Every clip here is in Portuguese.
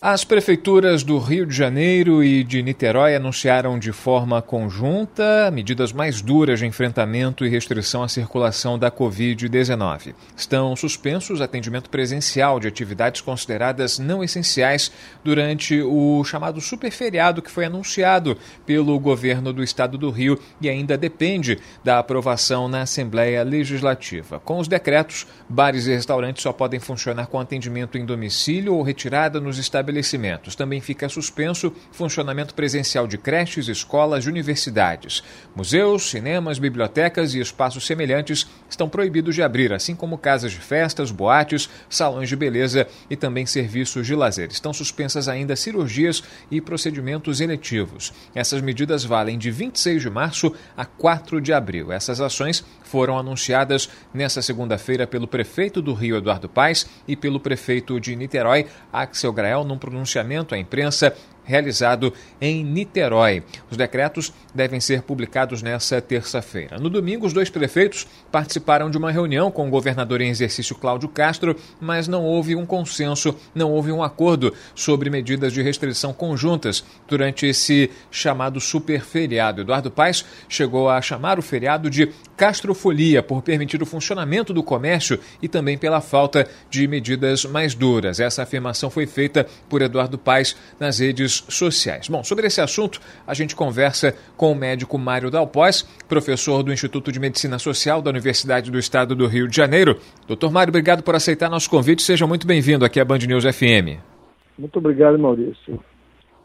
As prefeituras do Rio de Janeiro e de Niterói anunciaram de forma conjunta medidas mais duras de enfrentamento e restrição à circulação da Covid-19. Estão suspensos atendimento presencial de atividades consideradas não essenciais durante o chamado superferiado que foi anunciado pelo governo do estado do Rio e ainda depende da aprovação na Assembleia Legislativa. Com os decretos, bares e restaurantes só podem funcionar com atendimento em domicílio ou retirada nos estabelecimentos estabelecimentos. Também fica suspenso funcionamento presencial de creches, escolas e universidades. Museus, cinemas, bibliotecas e espaços semelhantes estão proibidos de abrir, assim como casas de festas, boates, salões de beleza e também serviços de lazer. Estão suspensas ainda cirurgias e procedimentos eletivos. Essas medidas valem de 26 de março a 4 de abril. Essas ações foram anunciadas nesta segunda-feira pelo prefeito do Rio, Eduardo Paes, e pelo prefeito de Niterói, Axel Grael, num pronunciamento à imprensa realizado em Niterói. Os decretos devem ser publicados nesta terça-feira. No domingo, os dois prefeitos participaram de uma reunião com o governador em exercício Cláudio Castro, mas não houve um consenso, não houve um acordo sobre medidas de restrição conjuntas durante esse chamado super feriado. Eduardo Paes chegou a chamar o feriado de Castrofolia por permitir o funcionamento do comércio e também pela falta de medidas mais duras. Essa afirmação foi feita por Eduardo Paes nas redes sociais. Bom, sobre esse assunto, a gente conversa com o médico Mário Dalpós, professor do Instituto de Medicina Social da Universidade do Estado do Rio de Janeiro. Doutor Mário, obrigado por aceitar nosso convite. Seja muito bem-vindo aqui à Band News FM. Muito obrigado, Maurício.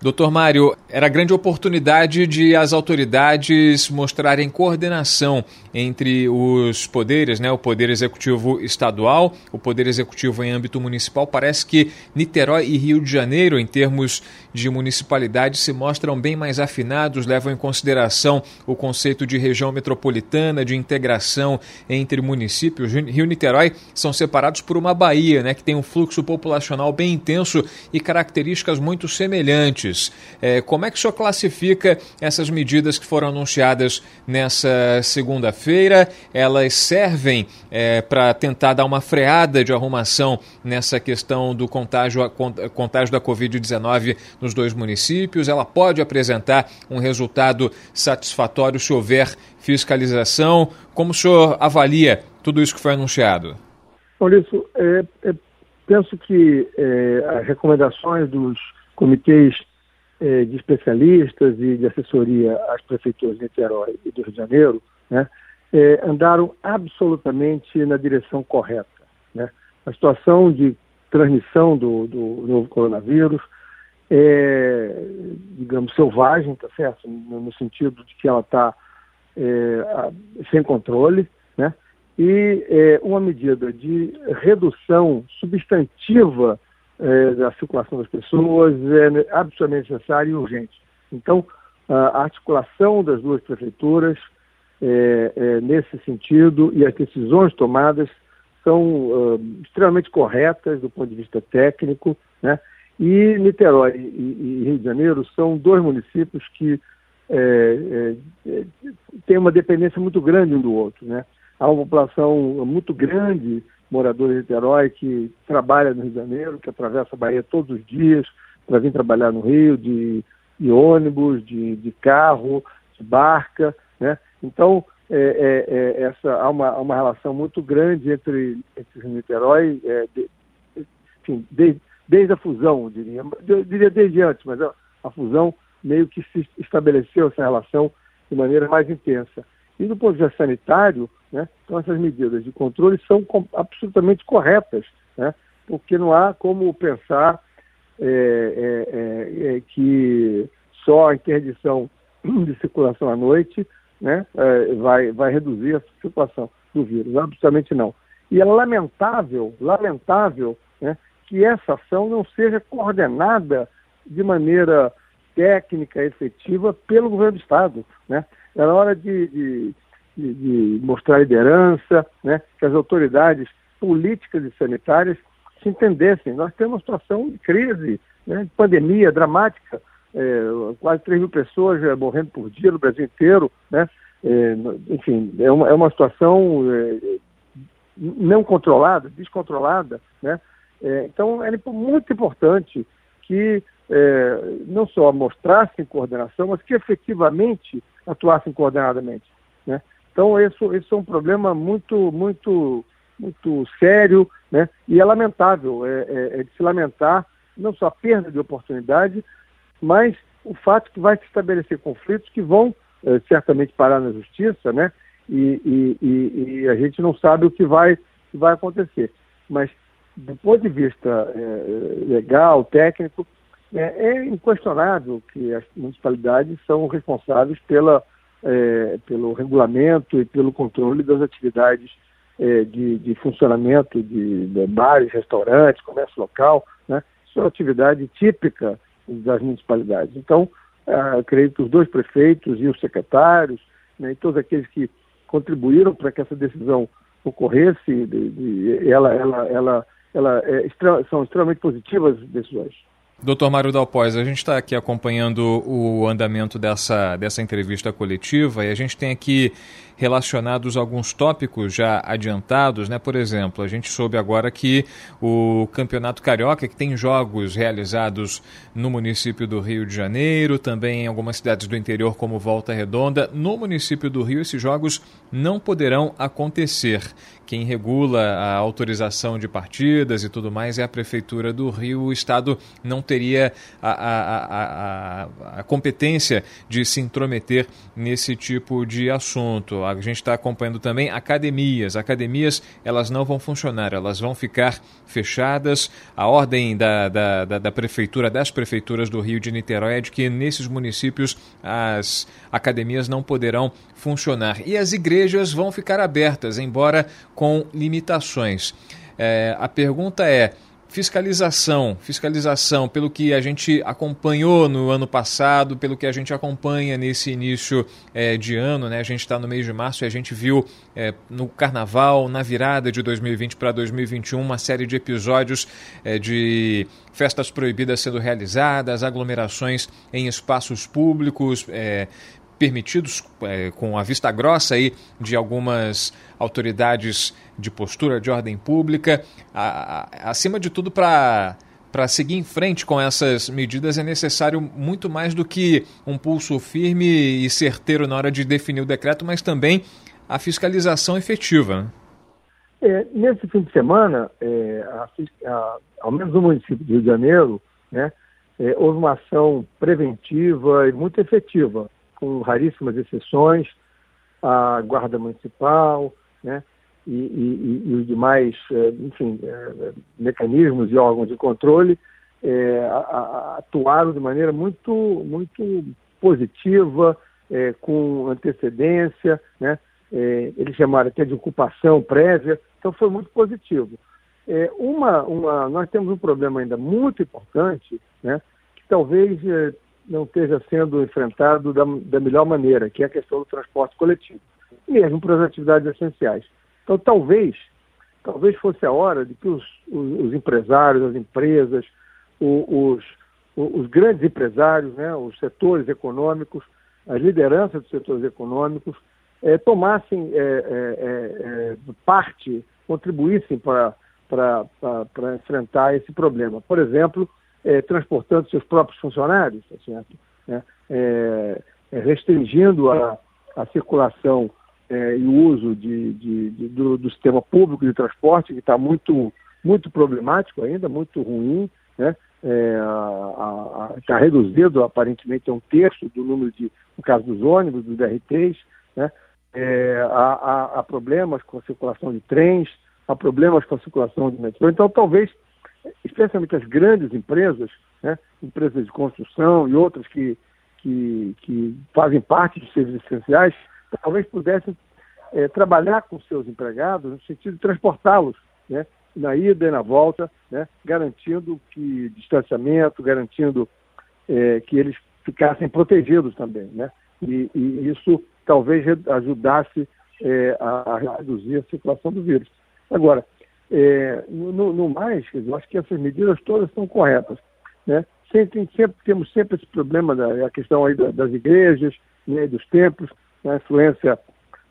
Doutor Mário, era grande oportunidade de as autoridades mostrarem coordenação entre os poderes, né? o Poder Executivo Estadual, o Poder Executivo em âmbito municipal. Parece que Niterói e Rio de Janeiro, em termos de municipalidade, se mostram bem mais afinados, levam em consideração o conceito de região metropolitana, de integração entre municípios. Rio e Niterói são separados por uma baía, né? que tem um fluxo populacional bem intenso e características muito semelhantes. É, como é que o senhor classifica essas medidas que foram anunciadas nessa segunda-feira? Elas servem é, para tentar dar uma freada de arrumação nessa questão do contágio, contágio da Covid-19 nos dois municípios? Ela pode apresentar um resultado satisfatório se houver fiscalização? Como o senhor avalia tudo isso que foi anunciado? Maurício, é, é, penso que é, as recomendações dos comitês eh, de especialistas e de assessoria às prefeituras de Niterói e do Rio de Janeiro, né, eh, andaram absolutamente na direção correta. Né? A situação de transmissão do, do novo coronavírus é, digamos, selvagem, tá certo? No, no sentido de que ela está é, sem controle, né? E é, uma medida de redução substantiva é, da circulação das pessoas é absolutamente necessário e urgente. Então, a articulação das duas prefeituras é, é, nesse sentido e as decisões tomadas são uh, extremamente corretas do ponto de vista técnico, né? E Niterói e, e Rio de Janeiro são dois municípios que é, é, têm uma dependência muito grande um do outro, né? Há uma população muito grande morador de Niterói que trabalha no Rio de Janeiro, que atravessa a Bahia todos os dias para vir trabalhar no Rio, de, de ônibus, de, de, carro, de barca, né? Então, é, é, é, essa, há, uma, há uma relação muito grande entre, entre Niterói, é, de, enfim, de, desde a fusão, diria, eu diria desde antes, mas a, a fusão meio que se estabeleceu essa relação de maneira mais intensa. E do ponto de vista sanitário, né, então essas medidas de controle são absolutamente corretas, né, porque não há como pensar é, é, é, é, que só a interdição de circulação à noite né, é, vai, vai reduzir a circulação do vírus. Absolutamente não. E é lamentável, lamentável né, que essa ação não seja coordenada de maneira técnica, efetiva, pelo governo do Estado. Né? Era hora de, de, de, de mostrar liderança, né? que as autoridades políticas e sanitárias se entendessem. Nós temos uma situação de crise, né? de pandemia dramática, é, quase 3 mil pessoas é, morrendo por dia no Brasil inteiro, né? É, enfim, é uma, é uma situação é, não controlada, descontrolada, né? É, então, é muito importante que é, não só mostrassem coordenação, mas que efetivamente atuassem coordenadamente. Né? Então, isso, isso é um problema muito, muito, muito sério né? e é lamentável, é, é, é de se lamentar não só a perda de oportunidade, mas o fato que vai se estabelecer conflitos que vão é, certamente parar na justiça, né? E, e, e, e, a gente não sabe o que vai, que vai acontecer. Mas do ponto de vista é, legal, técnico, é, é, inquestionável que as municipalidades são responsáveis pela, é, pelo regulamento e pelo controle das atividades é, de, de, funcionamento de, de, bares, restaurantes, comércio local. Né? Isso é uma atividade típica das municipalidades. Então, é, creio que os dois prefeitos e os secretários, né, e todos aqueles que contribuíram para que essa decisão ocorresse, de, ela, ela, ela ela é, são extremamente positivas as decisões. Doutor Mário Dalpós, a gente está aqui acompanhando o andamento dessa, dessa entrevista coletiva e a gente tem aqui relacionados a alguns tópicos já adiantados, né? Por exemplo, a gente soube agora que o Campeonato Carioca, que tem jogos realizados no município do Rio de Janeiro, também em algumas cidades do interior como Volta Redonda, no município do Rio esses jogos não poderão acontecer. Quem regula a autorização de partidas e tudo mais é a Prefeitura do Rio. O Estado não teria a, a, a, a competência de se intrometer nesse tipo de assunto. A gente está acompanhando também academias. Academias elas não vão funcionar, elas vão ficar fechadas. A ordem da, da, da, da Prefeitura, das prefeituras do Rio de Niterói é de que nesses municípios as academias não poderão funcionar. E as igrejas vão ficar abertas, embora com limitações. É, a pergunta é Fiscalização, fiscalização, pelo que a gente acompanhou no ano passado, pelo que a gente acompanha nesse início é, de ano, né? A gente está no mês de março e a gente viu é, no carnaval, na virada de 2020 para 2021, uma série de episódios é, de festas proibidas sendo realizadas, aglomerações em espaços públicos, permitidos é, com a vista grossa aí de algumas autoridades de postura de ordem pública. A, a, acima de tudo, para para seguir em frente com essas medidas é necessário muito mais do que um pulso firme e certeiro na hora de definir o decreto, mas também a fiscalização efetiva. Né? É, nesse fim de semana, é, a, ao menos no município de Rio de Janeiro, né, é, houve uma ação preventiva e muito efetiva com raríssimas exceções, a Guarda Municipal, né, e, e, e os demais, eh, enfim, eh, mecanismos e órgãos de controle é, atuaram de maneira muito, muito positiva, é, com antecedência, né? É, eles chamaram até de ocupação prévia, então foi muito positivo. É, uma, uma, nós temos um problema ainda muito importante, né? que talvez não esteja sendo enfrentado da, da melhor maneira, que é a questão do transporte coletivo, mesmo para as atividades essenciais. Então, talvez, talvez fosse a hora de que os, os, os empresários, as empresas, os, os, grandes empresários, né, os setores econômicos, as lideranças dos setores econômicos, é, tomassem é, é, parte, contribuíssem para enfrentar esse problema. Por exemplo, é, transportando seus próprios funcionários, tá certo? É, é, é, restringindo a, a circulação é, e o uso de, de, de do, do, sistema público de transporte, que está muito, muito problemático ainda, muito ruim, né? Está reduzido aparentemente a um terço do número de, no caso dos ônibus, dos DRTs, né? É, há, há, há, problemas com a circulação de trens, há problemas com a circulação de metrô. Então, talvez especialmente as grandes empresas, né, empresas de construção e outras que, que, que fazem parte dos serviços essenciais, talvez pudessem é, trabalhar com seus empregados no sentido de transportá-los né, na ida e na volta, né, garantindo que distanciamento, garantindo é, que eles ficassem protegidos também. Né? E, e isso talvez ajudasse é, a, a, reduzir a circulação do vírus. Agora, é, no, no, mais, eu acho que essas medidas todas são corretas. Né? Sempre, sempre, temos sempre esse problema da a questão aí das igrejas, né, dos templos, a influência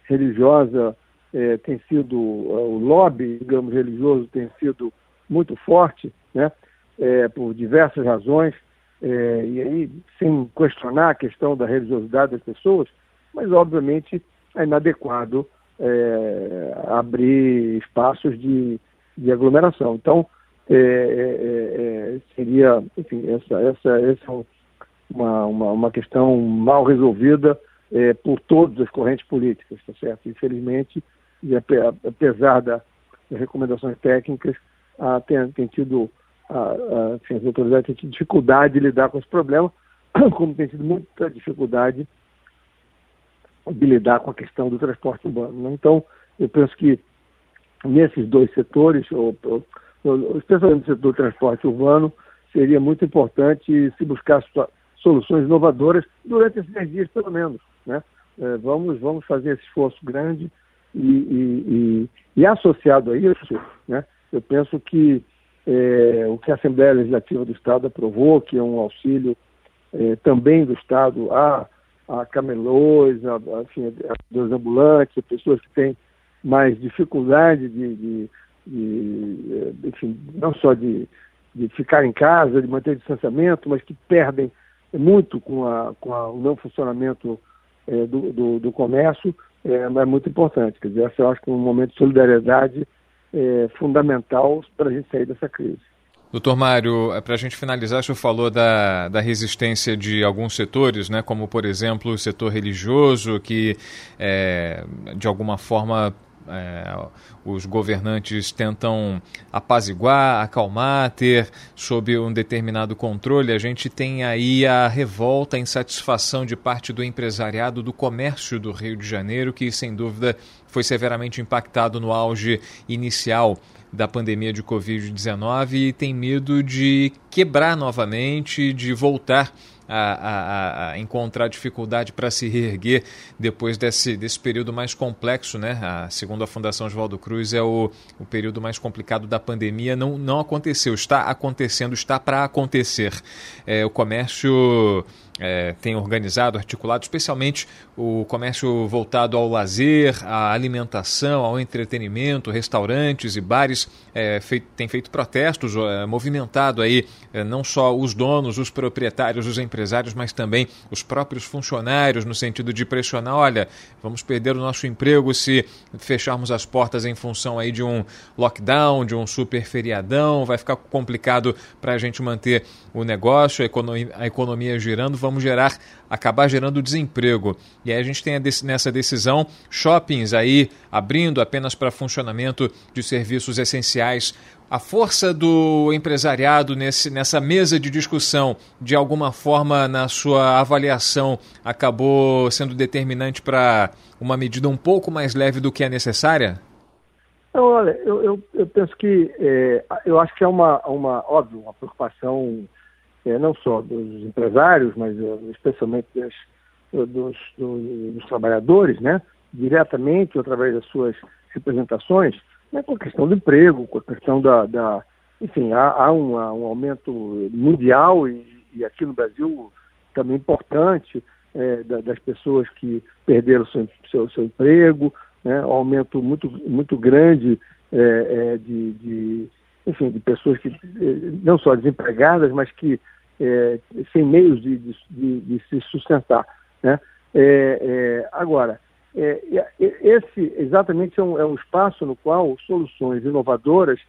religiosa é, tem sido, é, o lobby, digamos, religioso tem sido muito forte, né, é, por diversas razões, é, e aí sem questionar a questão da religiosidade das pessoas, mas obviamente é inadequado é, abrir espaços de, de aglomeração. Então, é, seria, enfim, essa, essa, essa é uma, uma, uma questão mal resolvida é, por todas as correntes políticas, tá certo? Infelizmente, e apesar das recomendações técnicas, tem, tem tido, a, a, assim, as autoridades têm tido dificuldade de lidar com esse problema, como tem tido muita dificuldade de lidar com a questão do transporte urbano. Né? Então, eu penso que nesses dois setores, ou, ou, especialmente no setor do transporte urbano, seria muito importante se buscar soluções inovadoras durante esses 10 dias, pelo menos. Né? É, vamos, vamos fazer esse esforço grande e, e, e, e associado a isso, né, eu penso que é, o que a Assembleia Legislativa do Estado aprovou, que é um auxílio é, também do Estado a, a camelôs, a, a, enfim, a a pessoas que têm mais dificuldade de, de, de enfim, não só de, de ficar em casa, de manter distanciamento, mas que perdem muito com, a, com a, o não funcionamento é, do, do, do, comércio, é, é, muito importante. Quer dizer, eu acho que é um momento de solidariedade é, fundamental para a gente sair dessa crise. Doutor Mário, para a gente finalizar, o senhor falou da, da resistência de alguns setores, né, como, por exemplo, o setor religioso, que, é, de alguma forma, é, os governantes tentam apaziguar, acalmar, ter sob um determinado controle. A gente tem aí a revolta, a insatisfação de parte do empresariado do comércio do Rio de Janeiro, que sem dúvida foi severamente impactado no auge inicial da pandemia de Covid-19 e tem medo de quebrar novamente, de voltar a, a, a encontrar dificuldade para se reerguer depois desse, desse período mais complexo, né? A, segundo a Fundação Oswaldo Cruz, é o, o período mais complicado da pandemia. Não, não aconteceu, está acontecendo, está para acontecer. É, o comércio é, tem organizado, articulado, especialmente o comércio voltado ao lazer, à alimentação, ao entretenimento, restaurantes e bares, é, tem feito protestos, é, movimentado aí é, não só os donos, os proprietários, os empresários, mas também os próprios funcionários, no sentido de pressionar, olha, vamos perder o nosso emprego se fecharmos as portas em função aí de um lockdown, de um super feriadão, vai ficar complicado para a gente manter o negócio, a economia, a economia girando, vamos gerar, acabar gerando desemprego. E aí a gente tem nessa decisão shoppings aí abrindo apenas para funcionamento de serviços essenciais. A força do empresariado nesse, nessa mesa de discussão, de alguma forma, na sua avaliação, acabou sendo determinante para uma medida um pouco mais leve do que é necessária? Olha, eu, eu, eu penso que é, eu acho que é uma, uma óbvio, uma preocupação não só dos empresários, mas é, especialmente das, dos, dos, dos, trabalhadores, né, diretamente ou através das suas representações, né, com a questão do emprego, com a questão da. da enfim, há, há um, um, aumento mundial e, e, aqui no Brasil também importante é, da, das pessoas que perderam seu, seu, seu emprego, né, um aumento muito, muito grande é, é, de, de, enfim, de pessoas que não só desempregadas, mas que é, sem meios de, de, de, se sustentar. Né? É, é, agora, é, esse exatamente é um, é um, espaço no qual soluções inovadoras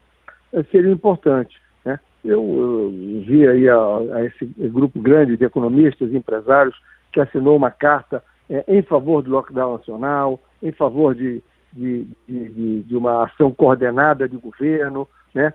é, seriam importantes. Né? Eu, eu, vi aí a, a, esse grupo grande de economistas e empresários que assinou uma carta é, em favor do lockdown nacional, em favor de, de, de, de uma ação coordenada de governo né?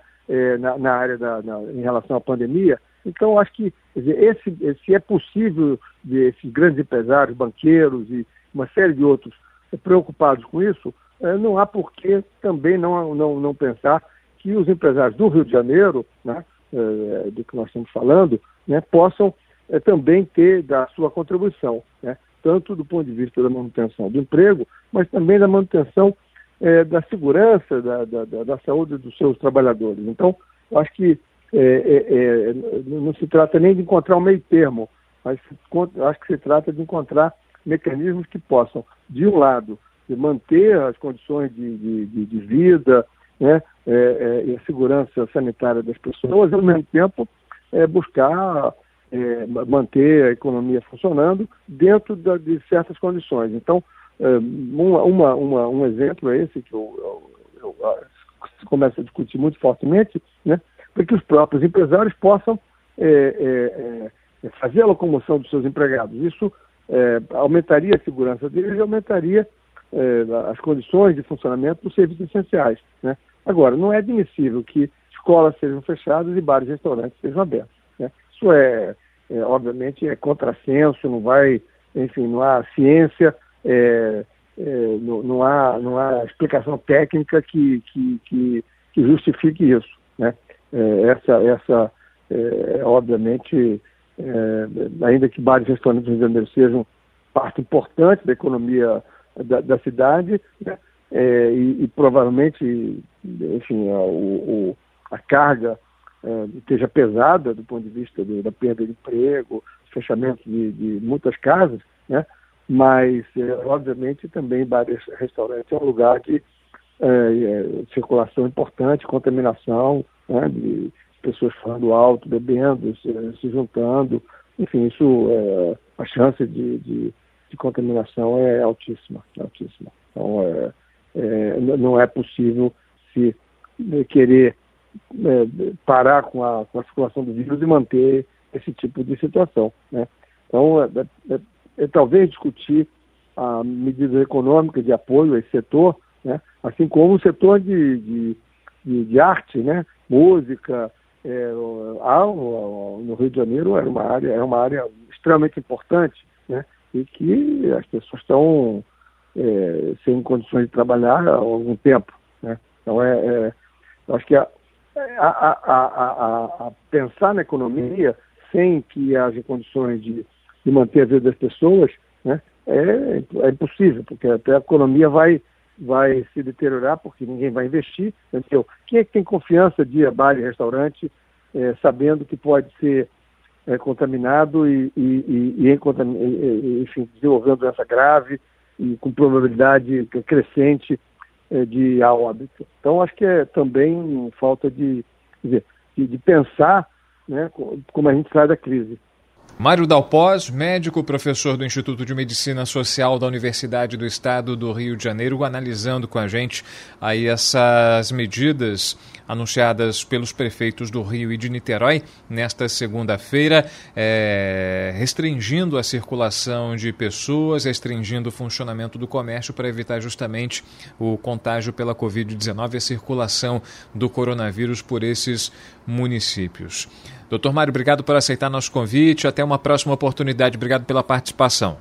na, na, área da, na, em relação à pandemia, então, acho que dizer, esse, se é possível de esses grandes empresários, banqueiros e uma série de outros preocupados com isso, é, não há por que também não, não, não pensar que os empresários do Rio de Janeiro, né, é, do que nós estamos falando, né, possam é, também ter da sua contribuição. Né? tanto do ponto de vista da manutenção do emprego, mas também da manutenção é, da segurança da, da, da, saúde dos seus trabalhadores. Então, acho que é, é, é não se trata nem de encontrar um meio termo, mas acho que se trata de encontrar mecanismos que possam, de um lado, manter as condições de, de, de vida né, é, e a segurança sanitária das pessoas, e, ao mesmo tempo, buscar manter a economia funcionando dentro da, de certas condições. Então, uma, uma, um exemplo é esse que eu, eu, eu, se começa a discutir muito fortemente, né, para que os próprios empresários possam é, é, é, fazer a locomoção dos seus empregados. Isso é, aumentaria a segurança deles e aumentaria é, as condições de funcionamento dos serviços essenciais. Né? Agora, não é admissível que escolas sejam fechadas e bares e restaurantes sejam abertos. Né? Isso é, é, obviamente, é contrassenso, não vai, enfim, não há ciência, é, é, não, não, há, não há explicação técnica que, que, que, que justifique isso. Né? É, essa, essa é, obviamente, é, ainda que bares e restaurantes do Rio de Janeiro sejam parte importante da economia da, da cidade, né? e, e, provavelmente, enfim, a, o, a carga esteja pesada do ponto de vista da perda de emprego, fechamento de, de muitas casas, né? mas, obviamente, também bares restaurantes é um lugar de é, é, circulação importante, contaminação, né? de pessoas falando alto, bebendo, se, se juntando, enfim, isso, é, a chance de, de, de, contaminação é altíssima, é altíssima. Então, é, é, não é possível se querer é, parar com a, com a circulação do vírus e manter esse tipo de situação. Né? Então, é, talvez discutir a medidas econômicas de apoio a esse setor, né? assim como o setor de, de, de, de arte, né? música, é, no Rio de Janeiro era uma área, é uma área extremamente importante, né? E que as pessoas estão é, sem condições de trabalhar há algum tempo, né? Então é, é acho que a, a, a, a, pensar na economia sem que haja condições de, de manter a vida das pessoas, né? É, é impossível, porque até a economia vai vai se deteriorar porque ninguém vai investir. Entendeu? Quem é que tem confiança de ir a bar e restaurante é, sabendo que pode ser é, contaminado e, e, e, e, enfim, desenvolvendo doença grave e com probabilidade crescente é, de a óbito. Então, acho que é também falta de, dizer, de, de pensar né, como a gente sai da crise. Mário Dalpós, médico, professor do Instituto de Medicina Social da Universidade do Estado do Rio de Janeiro, analisando com a gente aí essas medidas anunciadas pelos prefeitos do Rio e de Niterói nesta segunda-feira, é, restringindo a circulação de pessoas, restringindo o funcionamento do comércio para evitar justamente o contágio pela Covid-19 e a circulação do coronavírus por esses municípios. Doutor Mário, obrigado por aceitar nosso convite. Até uma próxima oportunidade. Obrigado pela participação.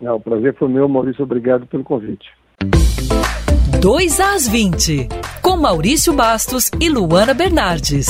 É, o prazer foi meu, Maurício. Obrigado pelo convite. 2 às 20, com Maurício Bastos e Luana Bernardes.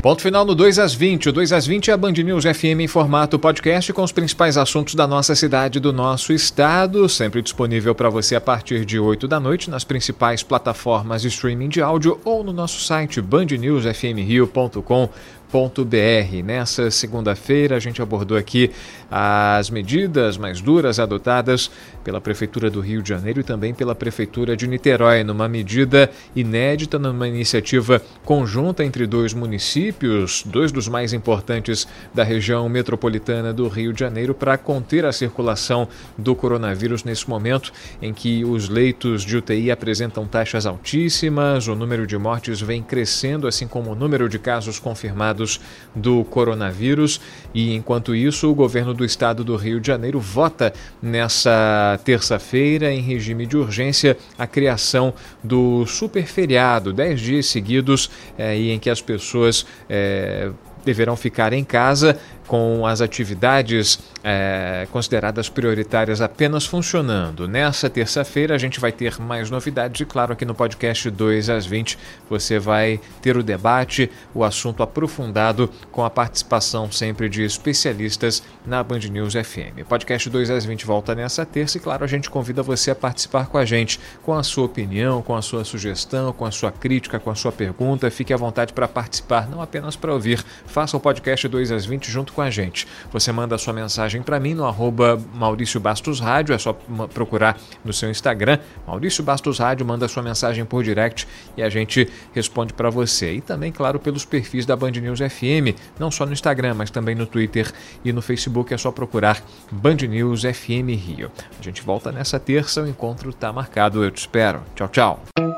Ponto final no 2 às 20. O 2 às 20 é a Band News FM em formato podcast com os principais assuntos da nossa cidade e do nosso estado. Sempre disponível para você a partir de 8 da noite nas principais plataformas de streaming de áudio ou no nosso site bandnewsfmrio.com www.prefeitura.br. Nessa segunda-feira, a gente abordou aqui as medidas mais duras adotadas pela Prefeitura do Rio de Janeiro e também pela Prefeitura de Niterói, numa medida inédita, numa iniciativa conjunta entre dois municípios, dois dos mais importantes da região metropolitana do Rio de Janeiro, para conter a circulação do coronavírus nesse momento em que os leitos de UTI apresentam taxas altíssimas, o número de mortes vem crescendo, assim como o número de casos confirmados do coronavírus. E enquanto isso, o governo do estado do Rio de Janeiro vota nessa terça-feira, em regime de urgência, a criação do super feriado, 10 dias seguidos, é, em que as pessoas é, deverão ficar em casa com as atividades é, consideradas prioritárias apenas funcionando. Nessa terça-feira a gente vai ter mais novidades e, claro, aqui no podcast 2 às 20 você vai ter o debate, o assunto aprofundado com a participação sempre de especialistas na Band News FM. Podcast 2 às 20 volta nessa terça e, claro, a gente convida você a participar com a gente, com a sua opinião, com a sua sugestão, com a sua crítica, com a sua pergunta. Fique à vontade para participar, não apenas para ouvir. Faça o podcast 2 às 20 junto com a gente. Você manda sua mensagem para mim no arroba Maurício Bastos Rádio, é só procurar no seu Instagram, Maurício Bastos Rádio, manda sua mensagem por direct e a gente responde para você. E também, claro, pelos perfis da Band News FM, não só no Instagram, mas também no Twitter e no Facebook, é só procurar Band News FM Rio. A gente volta nessa terça, o encontro está marcado, eu te espero. Tchau, tchau.